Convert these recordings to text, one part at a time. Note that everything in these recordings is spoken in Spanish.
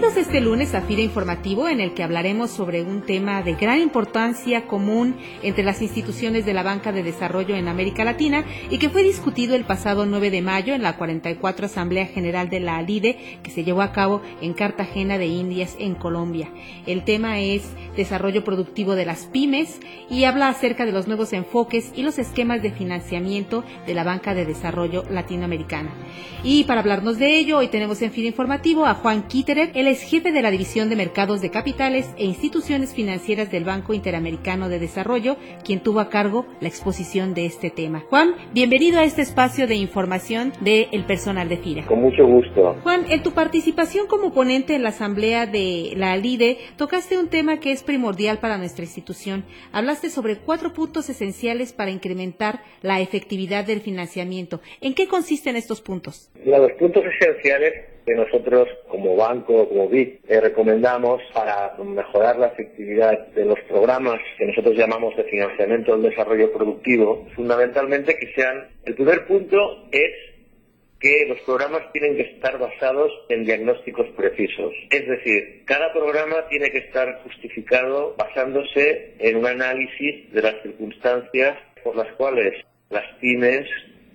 Bienvenidos este lunes a FIRA Informativo en el que hablaremos sobre un tema de gran importancia común entre las instituciones de la Banca de Desarrollo en América Latina y que fue discutido el pasado 9 de mayo en la 44 Asamblea General de la ALIDE que se llevó a cabo en Cartagena de Indias en Colombia. El tema es desarrollo productivo de las pymes y habla acerca de los nuevos enfoques y los esquemas de financiamiento de la Banca de Desarrollo Latinoamericana. Y para hablarnos de ello, hoy tenemos en FIRA Informativo a Juan Quíteres él es jefe de la División de Mercados de Capitales e Instituciones Financieras del Banco Interamericano de Desarrollo, quien tuvo a cargo la exposición de este tema. Juan, bienvenido a este espacio de información del personal de FIRA. Con mucho gusto. Juan, en tu participación como ponente en la asamblea de la ALIDE, tocaste un tema que es primordial para nuestra institución. Hablaste sobre cuatro puntos esenciales para incrementar la efectividad del financiamiento. ¿En qué consisten estos puntos? los puntos esenciales que nosotros como banco, como BIC, eh, recomendamos para mejorar la efectividad de los programas que nosotros llamamos de financiamiento del desarrollo productivo, fundamentalmente que sean, el primer punto es que los programas tienen que estar basados en diagnósticos precisos. Es decir, cada programa tiene que estar justificado basándose en un análisis de las circunstancias por las cuales las pymes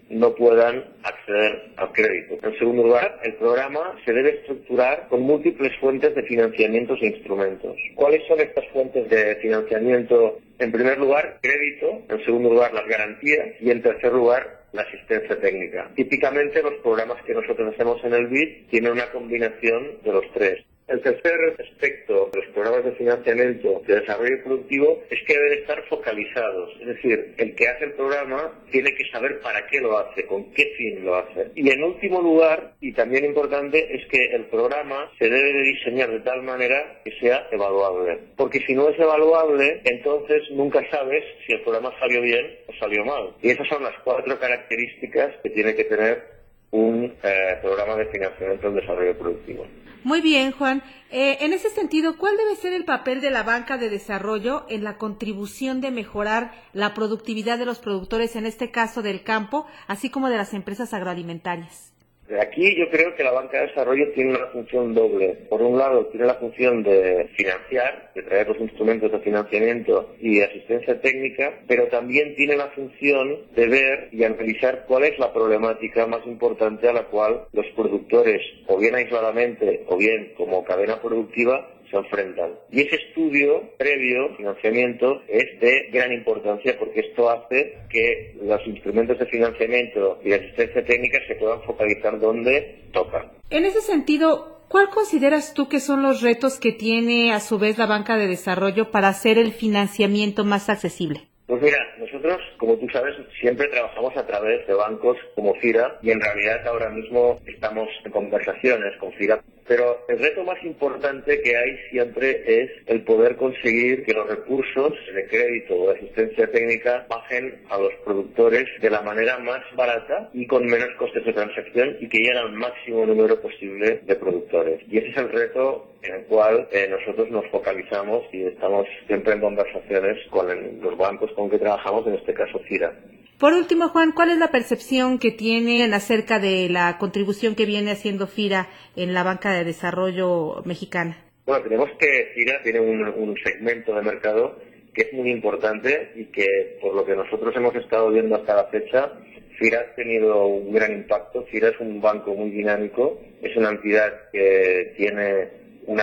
no puedan acceder al crédito. En segundo lugar, el programa se debe estructurar con múltiples fuentes de financiamientos e instrumentos. ¿Cuáles son estas fuentes de financiamiento? En primer lugar, crédito. En segundo lugar, las garantías. Y en tercer lugar, la asistencia técnica. Típicamente los programas que nosotros hacemos en el BID tienen una combinación de los tres. El tercer aspecto de los programas de financiamiento de desarrollo productivo es que deben estar focalizados. Es decir, el que hace el programa tiene que saber para qué lo hace, con qué fin lo hace. Y en último lugar, y también importante, es que el programa se debe de diseñar de tal manera que sea evaluable. Porque si no es evaluable, entonces nunca sabes si el programa salió bien o salió mal. Y esas son las cuatro características que tiene que tener un eh, programa de financiamiento del desarrollo productivo. Muy bien, Juan. Eh, en ese sentido, ¿cuál debe ser el papel de la banca de desarrollo en la contribución de mejorar la productividad de los productores, en este caso del campo, así como de las empresas agroalimentarias? Aquí yo creo que la banca de desarrollo tiene una función doble. Por un lado, tiene la función de financiar, de traer los instrumentos de financiamiento y de asistencia técnica, pero también tiene la función de ver y analizar cuál es la problemática más importante a la cual los productores, o bien aisladamente o bien como cadena productiva, se enfrentan. Y ese estudio previo, financiamiento, es de gran importancia porque esto hace que los instrumentos de financiamiento y de asistencia técnica se puedan focalizar donde toca. En ese sentido, ¿cuál consideras tú que son los retos que tiene a su vez la banca de desarrollo para hacer el financiamiento más accesible? Pues mira, nosotros, como tú sabes, siempre trabajamos a través de bancos como FIRA y en realidad ahora mismo estamos en conversaciones con FIRA pero el reto más importante que hay siempre es el poder conseguir que los recursos de crédito o de asistencia técnica bajen a los productores de la manera más barata y con menos costes de transacción y que lleguen al máximo número posible de productores. Y ese es el reto en el cual eh, nosotros nos focalizamos y estamos siempre en conversaciones con los bancos con que trabajamos, en este caso CIRA. Por último, Juan, ¿cuál es la percepción que tienen acerca de la contribución que viene haciendo FIRA en la banca de desarrollo mexicana? Bueno, tenemos que FIRA tiene un, segmento de mercado que es muy importante y que, por lo que nosotros hemos estado viendo hasta la fecha, FIRA ha tenido un gran impacto. FIRA es un banco muy dinámico, es una entidad que tiene un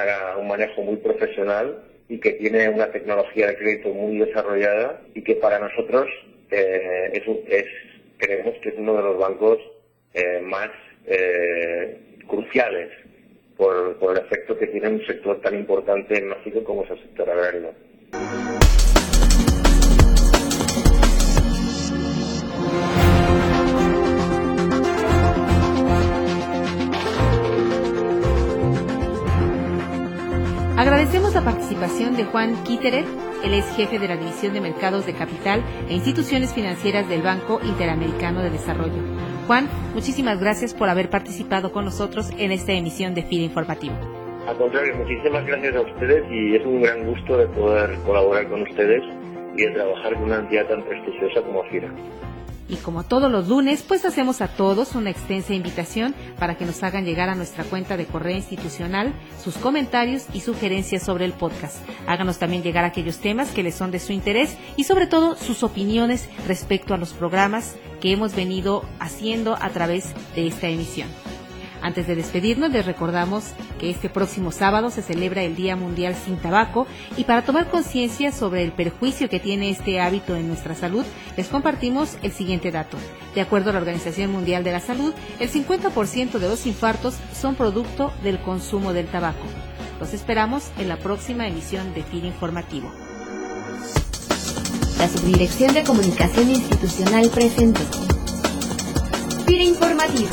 manejo muy profesional y que tiene una tecnología de crédito muy desarrollada y que para nosotros eh, es, es, creemos que es uno de los bancos eh, más eh, cruciales por, por, el efecto que tiene un sector tan importante en México como es el sector agrario. Agradecemos la participación de Juan Quíterer, él es jefe de la División de Mercados de Capital e Instituciones Financieras del Banco Interamericano de Desarrollo. Juan, muchísimas gracias por haber participado con nosotros en esta emisión de FIRA Informativo. Al contrario, muchísimas gracias a ustedes y es un gran gusto de poder colaborar con ustedes y de trabajar con una entidad tan prestigiosa como FIRA. Y como todos los lunes, pues hacemos a todos una extensa invitación para que nos hagan llegar a nuestra cuenta de correo institucional sus comentarios y sugerencias sobre el podcast. Háganos también llegar aquellos temas que les son de su interés y sobre todo sus opiniones respecto a los programas que hemos venido haciendo a través de esta emisión. Antes de despedirnos, les recordamos que este próximo sábado se celebra el Día Mundial sin Tabaco y para tomar conciencia sobre el perjuicio que tiene este hábito en nuestra salud, les compartimos el siguiente dato. De acuerdo a la Organización Mundial de la Salud, el 50% de los infartos son producto del consumo del tabaco. Los esperamos en la próxima emisión de FIR Informativo. La Subdirección de Comunicación Institucional presente. FIR Informativo.